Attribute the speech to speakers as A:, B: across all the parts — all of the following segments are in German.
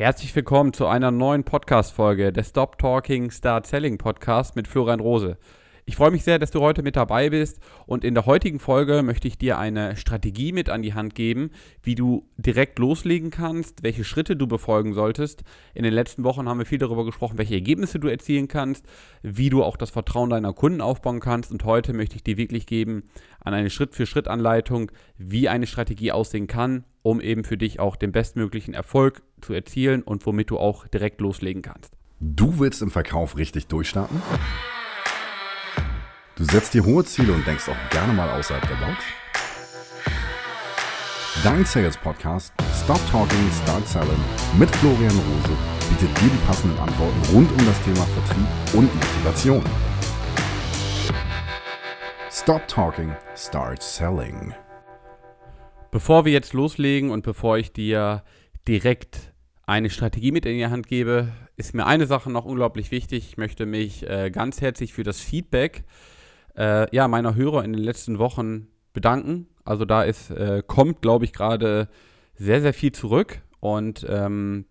A: Herzlich willkommen zu einer neuen Podcast-Folge des Stop Talking Start Selling Podcast mit Florian Rose. Ich freue mich sehr, dass du heute mit dabei bist und in der heutigen Folge möchte ich dir eine Strategie mit an die Hand geben, wie du direkt loslegen kannst, welche Schritte du befolgen solltest. In den letzten Wochen haben wir viel darüber gesprochen, welche Ergebnisse du erzielen kannst, wie du auch das Vertrauen deiner Kunden aufbauen kannst und heute möchte ich dir wirklich geben an eine Schritt-für-Schritt-Anleitung, wie eine Strategie aussehen kann, um eben für dich auch den bestmöglichen Erfolg zu erzielen und womit du auch direkt loslegen kannst.
B: Du willst im Verkauf richtig durchstarten? Du setzt dir hohe Ziele und denkst auch gerne mal außerhalb der Box? Dein Sales Podcast Stop Talking, Start Selling mit Florian Rose bietet dir die passenden Antworten rund um das Thema Vertrieb und Motivation. Stop Talking, Start Selling.
A: Bevor wir jetzt loslegen und bevor ich dir direkt eine Strategie mit in die Hand gebe, ist mir eine Sache noch unglaublich wichtig. Ich möchte mich äh, ganz herzlich für das Feedback äh, ja, meiner Hörer in den letzten Wochen bedanken. Also da ist, äh, kommt, glaube ich, gerade sehr, sehr viel zurück und ähm,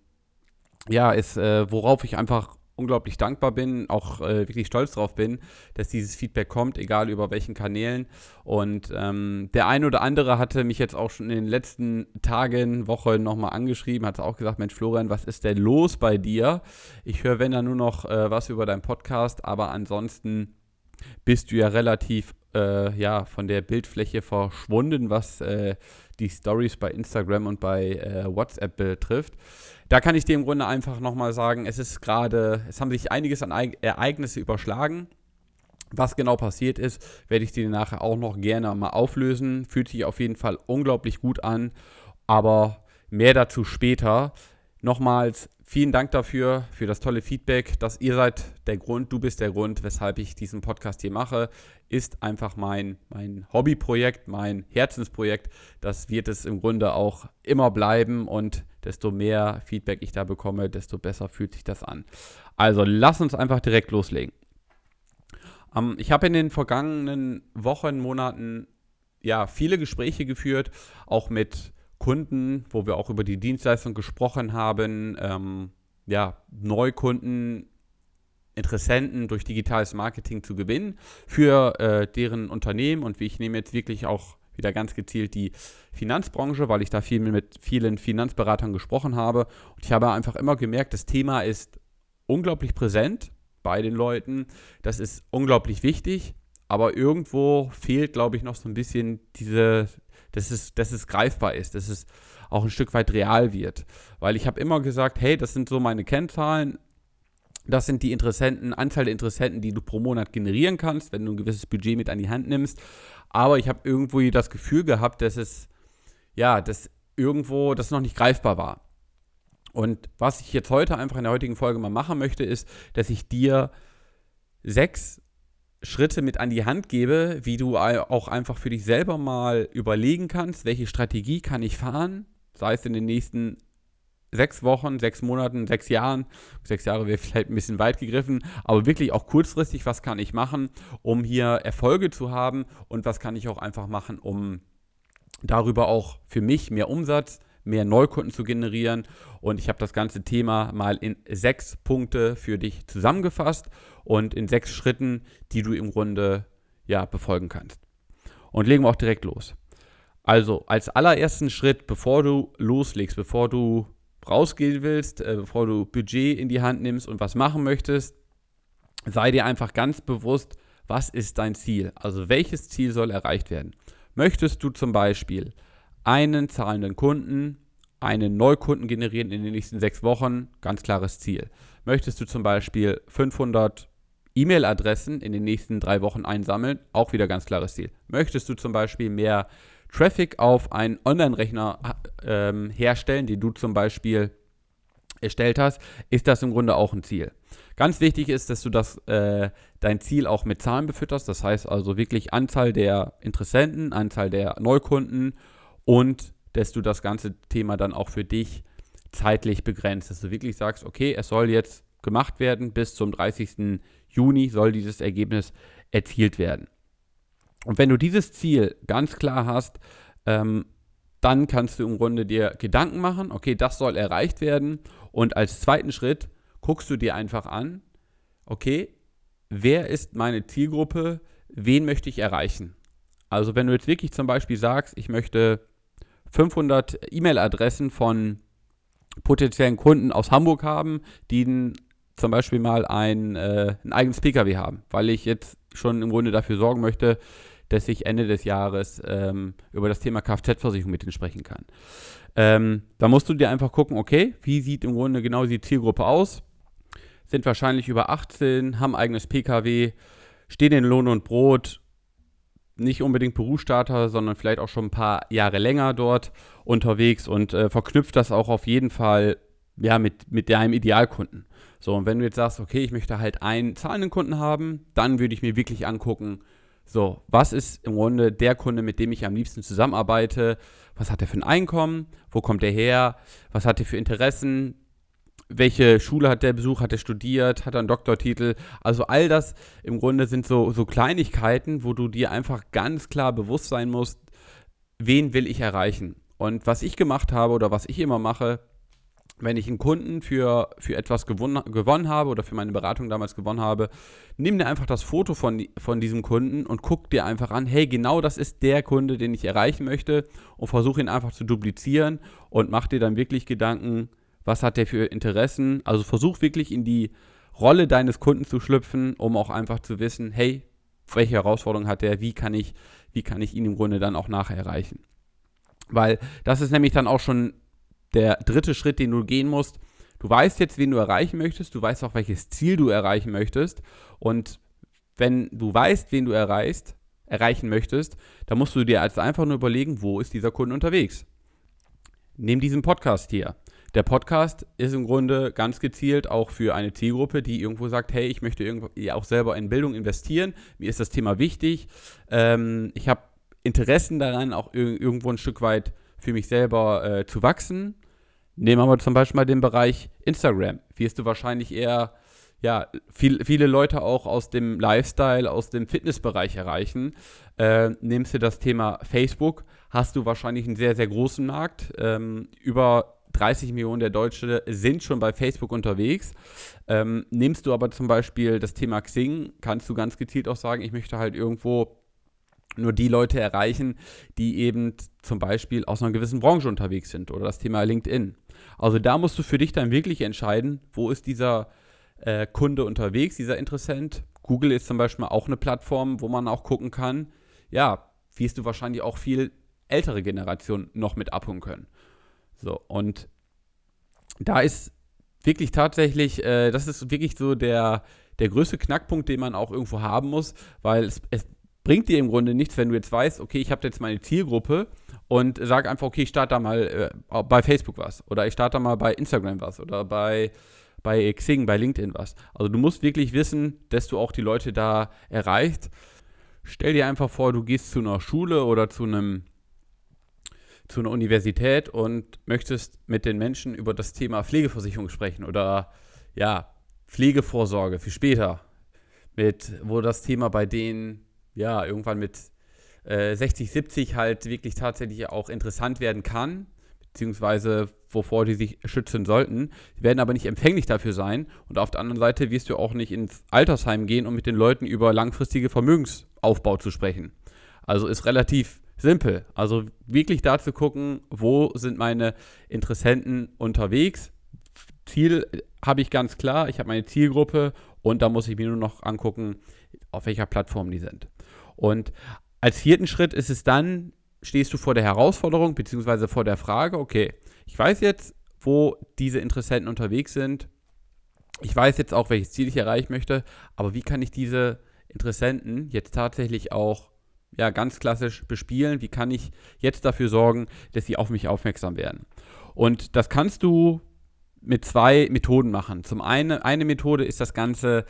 A: ja, ist, äh, worauf ich einfach unglaublich dankbar bin, auch äh, wirklich stolz drauf bin, dass dieses Feedback kommt, egal über welchen Kanälen. Und ähm, der eine oder andere hatte mich jetzt auch schon in den letzten Tagen, Wochen nochmal angeschrieben, hat auch gesagt, Mensch Florian, was ist denn los bei dir? Ich höre, wenn dann nur noch äh, was über deinen Podcast, aber ansonsten bist du ja relativ äh, ja, von der Bildfläche verschwunden, was äh, die Stories bei Instagram und bei äh, WhatsApp betrifft. Da kann ich dir im Grunde einfach nochmal sagen, es ist gerade, es haben sich einiges an Ereignisse überschlagen. Was genau passiert ist, werde ich dir nachher auch noch gerne mal auflösen. Fühlt sich auf jeden Fall unglaublich gut an, aber mehr dazu später. Nochmals vielen Dank dafür, für das tolle Feedback, dass ihr seid der Grund, du bist der Grund, weshalb ich diesen Podcast hier mache, ist einfach mein, mein Hobbyprojekt, mein Herzensprojekt. Das wird es im Grunde auch immer bleiben und desto mehr Feedback ich da bekomme, desto besser fühlt sich das an. Also lass uns einfach direkt loslegen. Ähm, ich habe in den vergangenen Wochen, Monaten ja viele Gespräche geführt, auch mit Kunden, wo wir auch über die Dienstleistung gesprochen haben, ähm, ja, Neukunden, Interessenten durch digitales Marketing zu gewinnen für äh, deren Unternehmen. Und ich nehme jetzt wirklich auch wieder ganz gezielt die Finanzbranche, weil ich da viel mit vielen Finanzberatern gesprochen habe. Und ich habe einfach immer gemerkt, das Thema ist unglaublich präsent bei den Leuten. Das ist unglaublich wichtig. Aber irgendwo fehlt, glaube ich, noch so ein bisschen diese, dass es, dass es greifbar ist, dass es auch ein Stück weit real wird. Weil ich habe immer gesagt, hey, das sind so meine Kennzahlen, das sind die Interessenten, Anzahl der Interessenten, die du pro Monat generieren kannst, wenn du ein gewisses Budget mit an die Hand nimmst. Aber ich habe irgendwo das Gefühl gehabt, dass es, ja, dass irgendwo das noch nicht greifbar war. Und was ich jetzt heute einfach in der heutigen Folge mal machen möchte, ist, dass ich dir sechs Schritte mit an die Hand gebe, wie du auch einfach für dich selber mal überlegen kannst, welche Strategie kann ich fahren, sei es in den nächsten sechs Wochen, sechs Monaten, sechs Jahren, sechs Jahre wäre vielleicht ein bisschen weit gegriffen, aber wirklich auch kurzfristig, was kann ich machen, um hier Erfolge zu haben und was kann ich auch einfach machen, um darüber auch für mich mehr Umsatz, mehr Neukunden zu generieren. Und ich habe das ganze Thema mal in sechs Punkte für dich zusammengefasst und in sechs Schritten, die du im Grunde ja befolgen kannst. Und legen wir auch direkt los. Also als allerersten Schritt, bevor du loslegst, bevor du rausgehen willst, äh, bevor du Budget in die Hand nimmst und was machen möchtest, sei dir einfach ganz bewusst, was ist dein Ziel? Also welches Ziel soll erreicht werden? Möchtest du zum Beispiel einen zahlenden Kunden, einen Neukunden generieren in den nächsten sechs Wochen, ganz klares Ziel. Möchtest du zum Beispiel 500 E-Mail-Adressen in den nächsten drei Wochen einsammeln, auch wieder ganz klares Ziel. Möchtest du zum Beispiel mehr Traffic auf einen Online-Rechner ähm, herstellen, den du zum Beispiel erstellt hast, ist das im Grunde auch ein Ziel. Ganz wichtig ist, dass du das, äh, dein Ziel auch mit Zahlen befütterst. Das heißt also wirklich Anzahl der Interessenten, Anzahl der Neukunden und dass du das ganze Thema dann auch für dich zeitlich begrenzt. Dass du wirklich sagst, okay, es soll jetzt gemacht werden, bis zum 30. Juni soll dieses Ergebnis erzielt werden. Und wenn du dieses Ziel ganz klar hast, ähm, dann kannst du im Grunde dir Gedanken machen, okay, das soll erreicht werden Und als zweiten Schritt guckst du dir einfach an, okay, wer ist meine Zielgruppe, wen möchte ich erreichen? Also wenn du jetzt wirklich zum Beispiel sagst, ich möchte 500 E-Mail-Adressen von potenziellen Kunden aus Hamburg haben, die zum Beispiel mal ein, äh, ein eigenes Pkw haben, weil ich jetzt schon im Grunde dafür sorgen möchte, dass ich Ende des Jahres ähm, über das Thema Kfz-Versicherung mit ihnen sprechen kann. Ähm, da musst du dir einfach gucken, okay, wie sieht im Grunde genau die Zielgruppe aus? Sind wahrscheinlich über 18, haben eigenes Pkw, stehen in Lohn und Brot, nicht unbedingt Berufsstarter, sondern vielleicht auch schon ein paar Jahre länger dort unterwegs und äh, verknüpft das auch auf jeden Fall ja, mit, mit deinem Idealkunden. So, und wenn du jetzt sagst, okay, ich möchte halt einen zahlenden Kunden haben, dann würde ich mir wirklich angucken, so, was ist im Grunde der Kunde, mit dem ich am liebsten zusammenarbeite? Was hat er für ein Einkommen? Wo kommt er her? Was hat er für Interessen? Welche Schule hat der besucht? Hat er studiert? Hat er einen Doktortitel? Also all das im Grunde sind so, so Kleinigkeiten, wo du dir einfach ganz klar bewusst sein musst, wen will ich erreichen? Und was ich gemacht habe oder was ich immer mache, wenn ich einen Kunden für, für etwas gewonnen, gewonnen habe oder für meine Beratung damals gewonnen habe, nimm dir einfach das Foto von, von diesem Kunden und guck dir einfach an, hey, genau das ist der Kunde, den ich erreichen möchte und versuche ihn einfach zu duplizieren und mach dir dann wirklich Gedanken, was hat der für Interessen. Also versuch wirklich in die Rolle deines Kunden zu schlüpfen, um auch einfach zu wissen, hey, welche Herausforderungen hat der, wie kann ich, wie kann ich ihn im Grunde dann auch nachher erreichen. Weil das ist nämlich dann auch schon der dritte Schritt, den du gehen musst. Du weißt jetzt, wen du erreichen möchtest, du weißt auch, welches Ziel du erreichen möchtest. Und wenn du weißt, wen du erreichst, erreichen möchtest, dann musst du dir also einfach nur überlegen, wo ist dieser Kunde unterwegs. Nimm diesen Podcast hier. Der Podcast ist im Grunde ganz gezielt auch für eine Zielgruppe, die irgendwo sagt, hey, ich möchte irgendwie auch selber in Bildung investieren, mir ist das Thema wichtig, ähm, ich habe Interessen daran, auch irgendwo ein Stück weit für mich selber äh, zu wachsen. Nehmen wir mal zum Beispiel mal den Bereich Instagram. Wirst du wahrscheinlich eher ja, viel, viele Leute auch aus dem Lifestyle, aus dem Fitnessbereich erreichen. Äh, nimmst du das Thema Facebook, hast du wahrscheinlich einen sehr, sehr großen Markt. Ähm, über 30 Millionen der Deutschen sind schon bei Facebook unterwegs. Ähm, nimmst du aber zum Beispiel das Thema Xing, kannst du ganz gezielt auch sagen, ich möchte halt irgendwo nur die Leute erreichen, die eben zum Beispiel aus einer gewissen Branche unterwegs sind oder das Thema LinkedIn. Also da musst du für dich dann wirklich entscheiden, wo ist dieser äh, Kunde unterwegs, dieser Interessent. Google ist zum Beispiel auch eine Plattform, wo man auch gucken kann, ja, wirst du wahrscheinlich auch viel ältere Generationen noch mit abholen können. So, und da ist wirklich tatsächlich, äh, das ist wirklich so der, der größte Knackpunkt, den man auch irgendwo haben muss, weil es, es bringt dir im Grunde nichts, wenn du jetzt weißt, okay, ich habe jetzt meine Zielgruppe und sag einfach, okay, ich starte da mal äh, bei Facebook was oder ich starte da mal bei Instagram was oder bei, bei Xing, bei LinkedIn was. Also du musst wirklich wissen, dass du auch die Leute da erreicht. Stell dir einfach vor, du gehst zu einer Schule oder zu einem zu einer Universität und möchtest mit den Menschen über das Thema Pflegeversicherung sprechen oder ja, Pflegevorsorge für später, mit wo das Thema bei denen ja, irgendwann mit äh, 60, 70 halt wirklich tatsächlich auch interessant werden kann, beziehungsweise wovor die sich schützen sollten. Die werden aber nicht empfänglich dafür sein. Und auf der anderen Seite wirst du auch nicht ins Altersheim gehen, um mit den Leuten über langfristige Vermögensaufbau zu sprechen. Also ist relativ simpel. Also wirklich da zu gucken, wo sind meine Interessenten unterwegs. Ziel habe ich ganz klar, ich habe meine Zielgruppe und da muss ich mir nur noch angucken, auf welcher Plattform die sind. Und als vierten Schritt ist es dann, stehst du vor der Herausforderung beziehungsweise vor der Frage, okay, ich weiß jetzt, wo diese Interessenten unterwegs sind. Ich weiß jetzt auch, welches Ziel ich erreichen möchte, aber wie kann ich diese Interessenten jetzt tatsächlich auch ja, ganz klassisch bespielen? Wie kann ich jetzt dafür sorgen, dass sie auf mich aufmerksam werden? Und das kannst du mit zwei Methoden machen. Zum einen, eine Methode ist das Ganze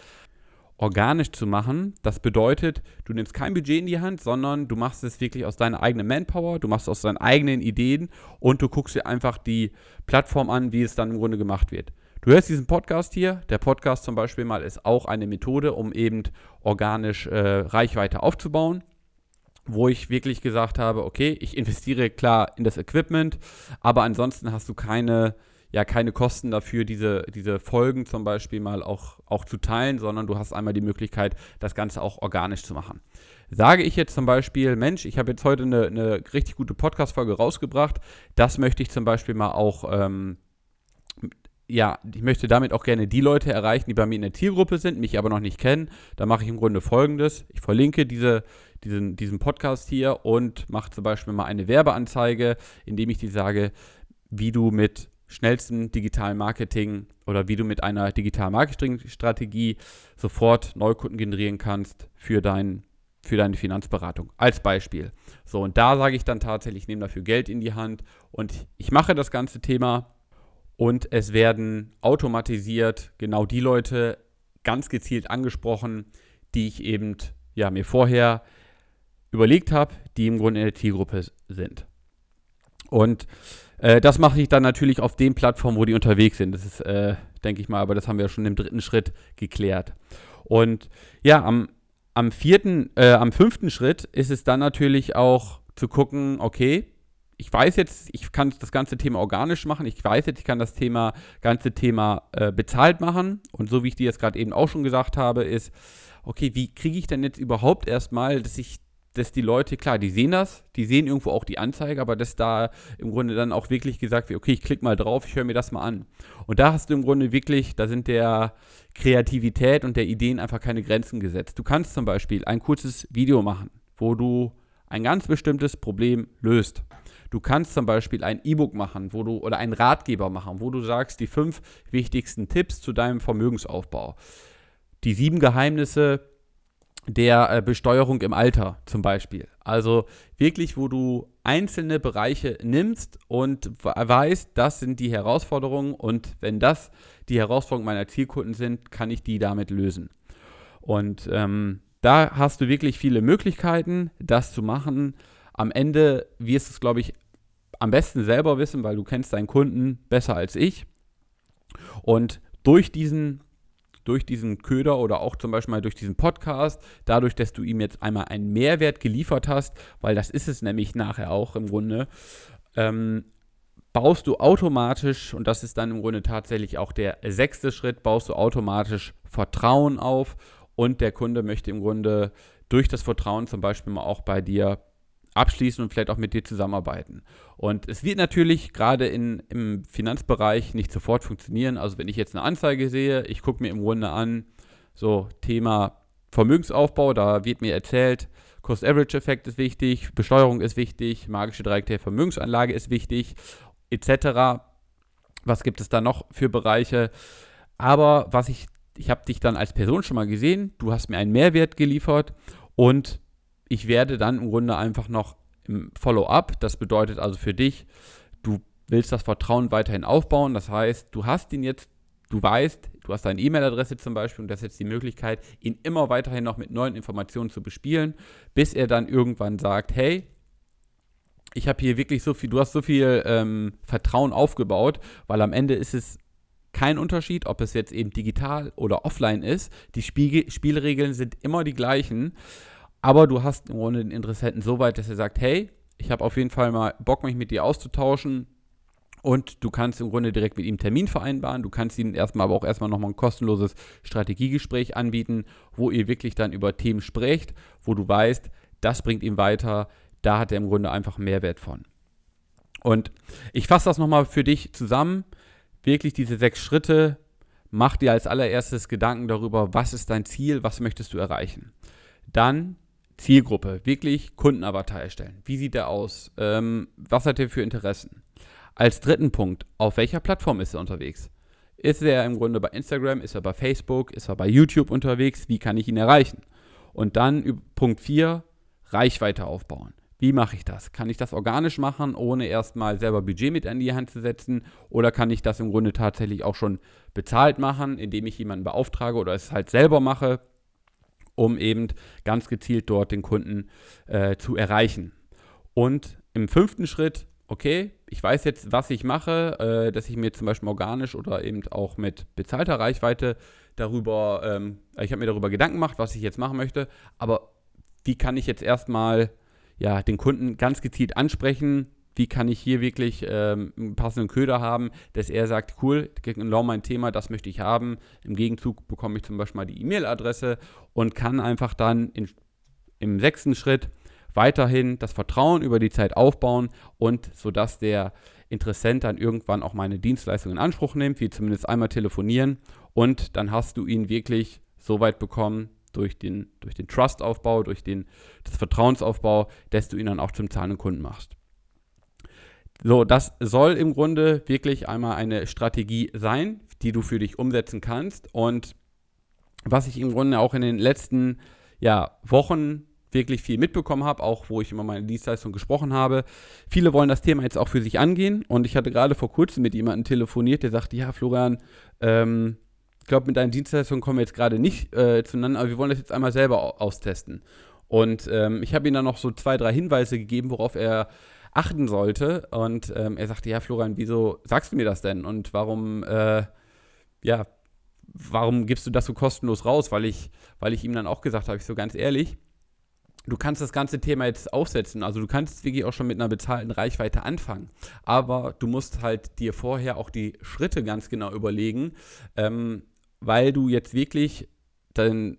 A: organisch zu machen. Das bedeutet, du nimmst kein Budget in die Hand, sondern du machst es wirklich aus deiner eigenen Manpower, du machst es aus deinen eigenen Ideen und du guckst dir einfach die Plattform an, wie es dann im Grunde gemacht wird. Du hörst diesen Podcast hier. Der Podcast zum Beispiel mal ist auch eine Methode, um eben organisch äh, Reichweite aufzubauen, wo ich wirklich gesagt habe, okay, ich investiere klar in das Equipment, aber ansonsten hast du keine ja keine Kosten dafür, diese, diese Folgen zum Beispiel mal auch, auch zu teilen, sondern du hast einmal die Möglichkeit, das Ganze auch organisch zu machen. Sage ich jetzt zum Beispiel, Mensch, ich habe jetzt heute eine, eine richtig gute Podcast-Folge rausgebracht, das möchte ich zum Beispiel mal auch ähm, ja, ich möchte damit auch gerne die Leute erreichen, die bei mir in der Zielgruppe sind, mich aber noch nicht kennen. Da mache ich im Grunde folgendes. Ich verlinke diese, diesen, diesen Podcast hier und mache zum Beispiel mal eine Werbeanzeige, indem ich dir sage, wie du mit schnellstem digitalen Marketing oder wie du mit einer digitalen Marketingstrategie sofort Neukunden generieren kannst für, dein, für deine Finanzberatung. Als Beispiel. So, und da sage ich dann tatsächlich, ich nehme dafür Geld in die Hand und ich mache das ganze Thema und es werden automatisiert genau die Leute ganz gezielt angesprochen, die ich eben ja, mir vorher überlegt habe, die im Grunde in der Zielgruppe sind. Und äh, das mache ich dann natürlich auf den Plattformen, wo die unterwegs sind. Das ist, äh, denke ich mal, aber das haben wir ja schon im dritten Schritt geklärt. Und ja, am, am vierten, äh, am fünften Schritt ist es dann natürlich auch zu gucken, okay, ich weiß jetzt, ich kann das ganze Thema organisch machen. Ich weiß jetzt, ich kann das Thema, ganze Thema äh, bezahlt machen. Und so wie ich dir jetzt gerade eben auch schon gesagt habe, ist, okay, wie kriege ich denn jetzt überhaupt erstmal, dass ich, dass die Leute, klar, die sehen das, die sehen irgendwo auch die Anzeige, aber dass da im Grunde dann auch wirklich gesagt wird, okay, ich klicke mal drauf, ich höre mir das mal an. Und da hast du im Grunde wirklich, da sind der Kreativität und der Ideen einfach keine Grenzen gesetzt. Du kannst zum Beispiel ein kurzes Video machen, wo du ein ganz bestimmtes Problem löst. Du kannst zum Beispiel ein E-Book machen, wo du oder einen Ratgeber machen, wo du sagst, die fünf wichtigsten Tipps zu deinem Vermögensaufbau. Die sieben Geheimnisse der äh, Besteuerung im Alter zum Beispiel. Also wirklich, wo du einzelne Bereiche nimmst und weißt, das sind die Herausforderungen und wenn das die Herausforderungen meiner Zielkunden sind, kann ich die damit lösen. Und ähm, da hast du wirklich viele Möglichkeiten, das zu machen. Am Ende wirst du es, glaube ich, am besten selber wissen, weil du kennst deinen Kunden besser als ich. Und durch diesen, durch diesen Köder oder auch zum Beispiel mal durch diesen Podcast, dadurch, dass du ihm jetzt einmal einen Mehrwert geliefert hast, weil das ist es nämlich nachher auch im Grunde, ähm, baust du automatisch, und das ist dann im Grunde tatsächlich auch der sechste Schritt, baust du automatisch Vertrauen auf und der Kunde möchte im Grunde durch das Vertrauen zum Beispiel mal auch bei dir abschließen und vielleicht auch mit dir zusammenarbeiten. Und es wird natürlich gerade im Finanzbereich nicht sofort funktionieren. Also wenn ich jetzt eine Anzeige sehe, ich gucke mir im Grunde an, so Thema Vermögensaufbau, da wird mir erzählt, Cost-Average-Effekt ist wichtig, Besteuerung ist wichtig, magische Dreieck der Vermögensanlage ist wichtig, etc. Was gibt es da noch für Bereiche? Aber was ich, ich habe dich dann als Person schon mal gesehen, du hast mir einen Mehrwert geliefert und ich werde dann im Grunde einfach noch im Follow-up, das bedeutet also für dich, du willst das Vertrauen weiterhin aufbauen, das heißt, du hast ihn jetzt, du weißt, du hast deine E-Mail-Adresse zum Beispiel und das ist jetzt die Möglichkeit, ihn immer weiterhin noch mit neuen Informationen zu bespielen, bis er dann irgendwann sagt, hey, ich habe hier wirklich so viel, du hast so viel ähm, Vertrauen aufgebaut, weil am Ende ist es kein Unterschied, ob es jetzt eben digital oder offline ist. Die Spiegel Spielregeln sind immer die gleichen. Aber du hast im Grunde den Interessenten so weit, dass er sagt, hey, ich habe auf jeden Fall mal Bock, mich mit dir auszutauschen. Und du kannst im Grunde direkt mit ihm einen Termin vereinbaren. Du kannst ihm erstmal aber auch erstmal nochmal ein kostenloses Strategiegespräch anbieten, wo ihr wirklich dann über Themen sprecht, wo du weißt, das bringt ihm weiter, da hat er im Grunde einfach Mehrwert von. Und ich fasse das nochmal für dich zusammen. Wirklich diese sechs Schritte. Mach dir als allererstes Gedanken darüber, was ist dein Ziel, was möchtest du erreichen. Dann Zielgruppe, wirklich Kundenavatar erstellen. Wie sieht der aus? Ähm, was hat er für Interessen? Als dritten Punkt, auf welcher Plattform ist er unterwegs? Ist er im Grunde bei Instagram, ist er bei Facebook, ist er bei YouTube unterwegs? Wie kann ich ihn erreichen? Und dann Punkt 4, Reichweite aufbauen. Wie mache ich das? Kann ich das organisch machen, ohne erstmal selber Budget mit an die Hand zu setzen? Oder kann ich das im Grunde tatsächlich auch schon bezahlt machen, indem ich jemanden beauftrage oder es halt selber mache? Um eben ganz gezielt dort den Kunden äh, zu erreichen. Und im fünften Schritt, okay, ich weiß jetzt, was ich mache, äh, dass ich mir zum Beispiel organisch oder eben auch mit bezahlter Reichweite darüber, ähm, ich habe mir darüber Gedanken gemacht, was ich jetzt machen möchte, aber wie kann ich jetzt erstmal ja, den Kunden ganz gezielt ansprechen? Wie kann ich hier wirklich ähm, einen passenden Köder haben, dass er sagt, cool, genau mein Thema, das möchte ich haben. Im Gegenzug bekomme ich zum Beispiel mal die E-Mail-Adresse und kann einfach dann in, im sechsten Schritt weiterhin das Vertrauen über die Zeit aufbauen und sodass der Interessent dann irgendwann auch meine Dienstleistung in Anspruch nimmt, wie zumindest einmal telefonieren und dann hast du ihn wirklich so weit bekommen durch den, durch den Trust-Aufbau, durch den, das Vertrauensaufbau, dass du ihn dann auch zum zahlenden Kunden machst. So, das soll im Grunde wirklich einmal eine Strategie sein, die du für dich umsetzen kannst. Und was ich im Grunde auch in den letzten ja, Wochen wirklich viel mitbekommen habe, auch wo ich immer meine Dienstleistung gesprochen habe. Viele wollen das Thema jetzt auch für sich angehen und ich hatte gerade vor kurzem mit jemandem telefoniert, der sagte, ja, Florian, ähm, ich glaube, mit deinen Dienstleistungen kommen wir jetzt gerade nicht äh, zueinander, aber wir wollen das jetzt einmal selber austesten. Und ähm, ich habe ihm dann noch so zwei, drei Hinweise gegeben, worauf er achten sollte. Und ähm, er sagte, ja, Florian, wieso sagst du mir das denn? Und warum, äh, ja, warum gibst du das so kostenlos raus? Weil ich, weil ich ihm dann auch gesagt habe, ich so ganz ehrlich, du kannst das ganze Thema jetzt aufsetzen. Also du kannst wirklich auch schon mit einer bezahlten Reichweite anfangen. Aber du musst halt dir vorher auch die Schritte ganz genau überlegen, ähm, weil du jetzt wirklich dann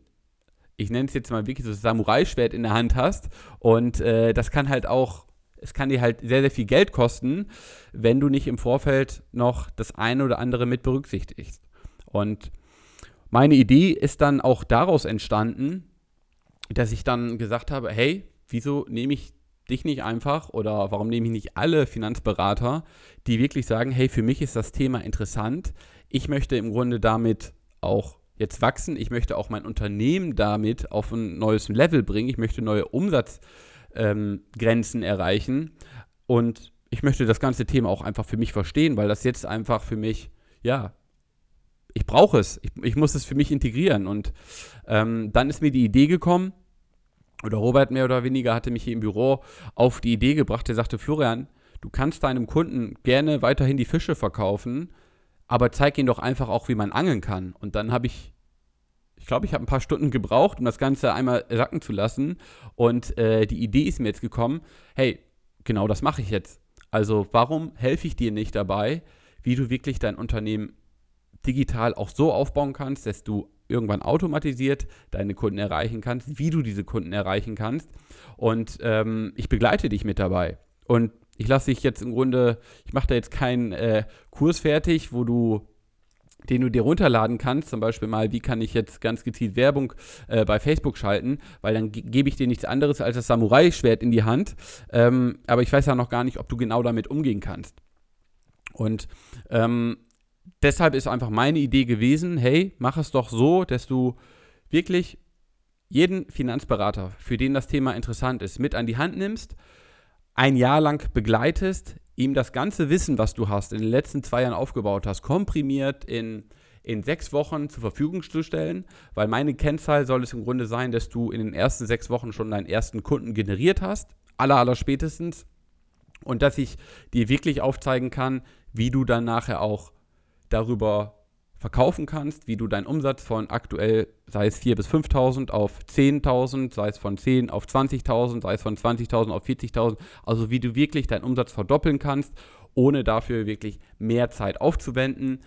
A: ich nenne es jetzt mal wirklich so Samurai-Schwert in der Hand hast und äh, das kann halt auch es kann dir halt sehr, sehr viel Geld kosten, wenn du nicht im Vorfeld noch das eine oder andere mit berücksichtigst. Und meine Idee ist dann auch daraus entstanden, dass ich dann gesagt habe, hey, wieso nehme ich dich nicht einfach oder warum nehme ich nicht alle Finanzberater, die wirklich sagen, hey, für mich ist das Thema interessant. Ich möchte im Grunde damit auch jetzt wachsen. Ich möchte auch mein Unternehmen damit auf ein neues Level bringen. Ich möchte neue Umsatzgrenzen ähm, erreichen. Und ich möchte das ganze Thema auch einfach für mich verstehen, weil das jetzt einfach für mich, ja, ich brauche es. Ich, ich, muss es für mich integrieren. Und ähm, dann ist mir die Idee gekommen, oder Robert mehr oder weniger hatte mich hier im Büro auf die Idee gebracht, er sagte, Florian, du kannst deinem Kunden gerne weiterhin die Fische verkaufen, aber zeig ihm doch einfach auch, wie man angeln kann. Und dann habe ich, ich glaube, ich habe ein paar Stunden gebraucht, um das Ganze einmal sacken zu lassen. Und äh, die Idee ist mir jetzt gekommen, hey, genau das mache ich jetzt. Also warum helfe ich dir nicht dabei, wie du wirklich dein Unternehmen digital auch so aufbauen kannst, dass du irgendwann automatisiert deine Kunden erreichen kannst, wie du diese Kunden erreichen kannst. Und ähm, ich begleite dich mit dabei. Und ich lasse dich jetzt im Grunde, ich mache da jetzt keinen äh, Kurs fertig, wo du den du dir runterladen kannst, zum Beispiel mal, wie kann ich jetzt ganz gezielt Werbung äh, bei Facebook schalten, weil dann gebe ich dir nichts anderes als das Samurai-Schwert in die Hand. Ähm, aber ich weiß ja noch gar nicht, ob du genau damit umgehen kannst. Und ähm, deshalb ist einfach meine Idee gewesen, hey, mach es doch so, dass du wirklich jeden Finanzberater, für den das Thema interessant ist, mit an die Hand nimmst, ein Jahr lang begleitest, ihm das ganze Wissen, was du hast, in den letzten zwei Jahren aufgebaut hast, komprimiert in, in sechs Wochen zur Verfügung zu stellen, weil meine Kennzahl soll es im Grunde sein, dass du in den ersten sechs Wochen schon deinen ersten Kunden generiert hast, aller, aller spätestens, und dass ich dir wirklich aufzeigen kann, wie du dann nachher auch darüber verkaufen kannst, wie du deinen Umsatz von aktuell, sei es 4.000 bis 5.000 auf 10.000, sei es von 10 auf 20.000, sei es von 20.000 auf 40.000, also wie du wirklich deinen Umsatz verdoppeln kannst, ohne dafür wirklich mehr Zeit aufzuwenden.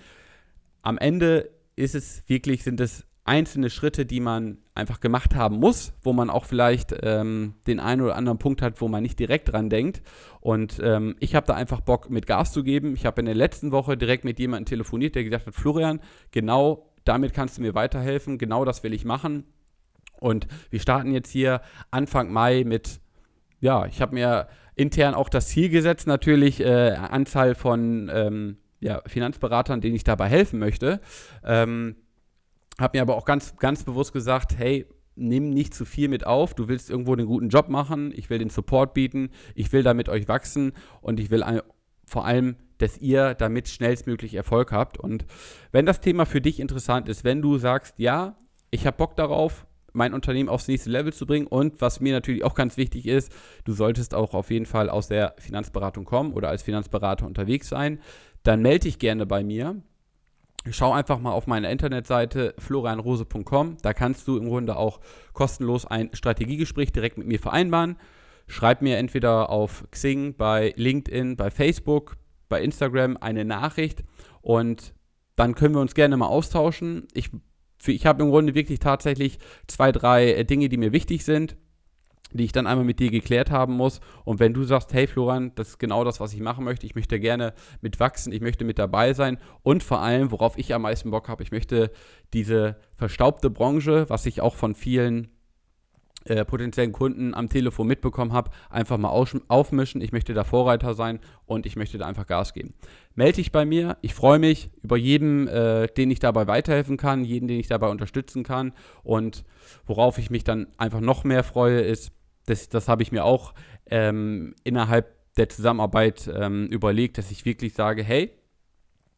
A: Am Ende ist es wirklich, sind es einzelne Schritte, die man einfach gemacht haben muss, wo man auch vielleicht ähm, den einen oder anderen Punkt hat, wo man nicht direkt dran denkt. Und ähm, ich habe da einfach Bock, mit Gas zu geben. Ich habe in der letzten Woche direkt mit jemandem telefoniert, der gesagt hat, Florian, genau damit kannst du mir weiterhelfen, genau das will ich machen. Und wir starten jetzt hier Anfang Mai mit, ja, ich habe mir intern auch das Ziel gesetzt, natürlich äh, Anzahl von ähm, ja, Finanzberatern, denen ich dabei helfen möchte. Ähm, habe mir aber auch ganz, ganz bewusst gesagt, hey, nimm nicht zu viel mit auf. Du willst irgendwo einen guten Job machen. Ich will den Support bieten. Ich will damit euch wachsen und ich will vor allem, dass ihr damit schnellstmöglich Erfolg habt. Und wenn das Thema für dich interessant ist, wenn du sagst, ja, ich habe Bock darauf, mein Unternehmen aufs nächste Level zu bringen und was mir natürlich auch ganz wichtig ist, du solltest auch auf jeden Fall aus der Finanzberatung kommen oder als Finanzberater unterwegs sein, dann melde dich gerne bei mir. Schau einfach mal auf meine Internetseite florianrose.com. Da kannst du im Grunde auch kostenlos ein Strategiegespräch direkt mit mir vereinbaren. schreib mir entweder auf Xing, bei LinkedIn, bei Facebook, bei Instagram eine Nachricht und dann können wir uns gerne mal austauschen. Ich, ich habe im Grunde wirklich tatsächlich zwei, drei äh, Dinge, die mir wichtig sind die ich dann einmal mit dir geklärt haben muss. Und wenn du sagst, hey Florian, das ist genau das, was ich machen möchte, ich möchte gerne mitwachsen, ich möchte mit dabei sein und vor allem, worauf ich am meisten Bock habe, ich möchte diese verstaubte Branche, was ich auch von vielen äh, potenziellen Kunden am Telefon mitbekommen habe, einfach mal aufmischen. Ich möchte da Vorreiter sein und ich möchte da einfach Gas geben. Melde dich bei mir. Ich freue mich über jeden, äh, den ich dabei weiterhelfen kann, jeden, den ich dabei unterstützen kann. Und worauf ich mich dann einfach noch mehr freue, ist, das, das habe ich mir auch ähm, innerhalb der Zusammenarbeit ähm, überlegt, dass ich wirklich sage, hey,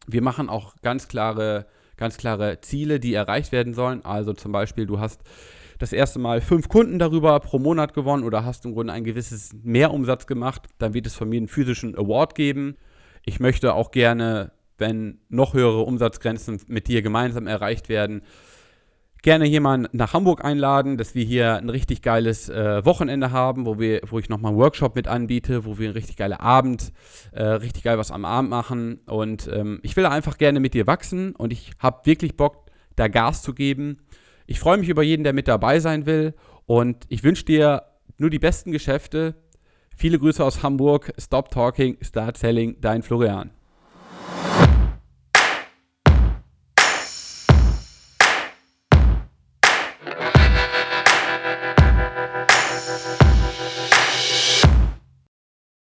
A: wir machen auch ganz klare, ganz klare Ziele, die erreicht werden sollen. Also zum Beispiel, du hast das erste Mal fünf Kunden darüber pro Monat gewonnen oder hast im Grunde ein gewisses Mehrumsatz gemacht, dann wird es von mir einen physischen Award geben. Ich möchte auch gerne, wenn noch höhere Umsatzgrenzen mit dir gemeinsam erreicht werden, gerne jemanden nach Hamburg einladen, dass wir hier ein richtig geiles äh, Wochenende haben, wo, wir, wo ich nochmal einen Workshop mit anbiete, wo wir einen richtig geilen Abend, äh, richtig geil was am Abend machen. Und ähm, ich will einfach gerne mit dir wachsen und ich habe wirklich Bock, da Gas zu geben. Ich freue mich über jeden, der mit dabei sein will und ich wünsche dir nur die besten Geschäfte. Viele Grüße aus Hamburg. Stop Talking, Start Selling, dein Florian.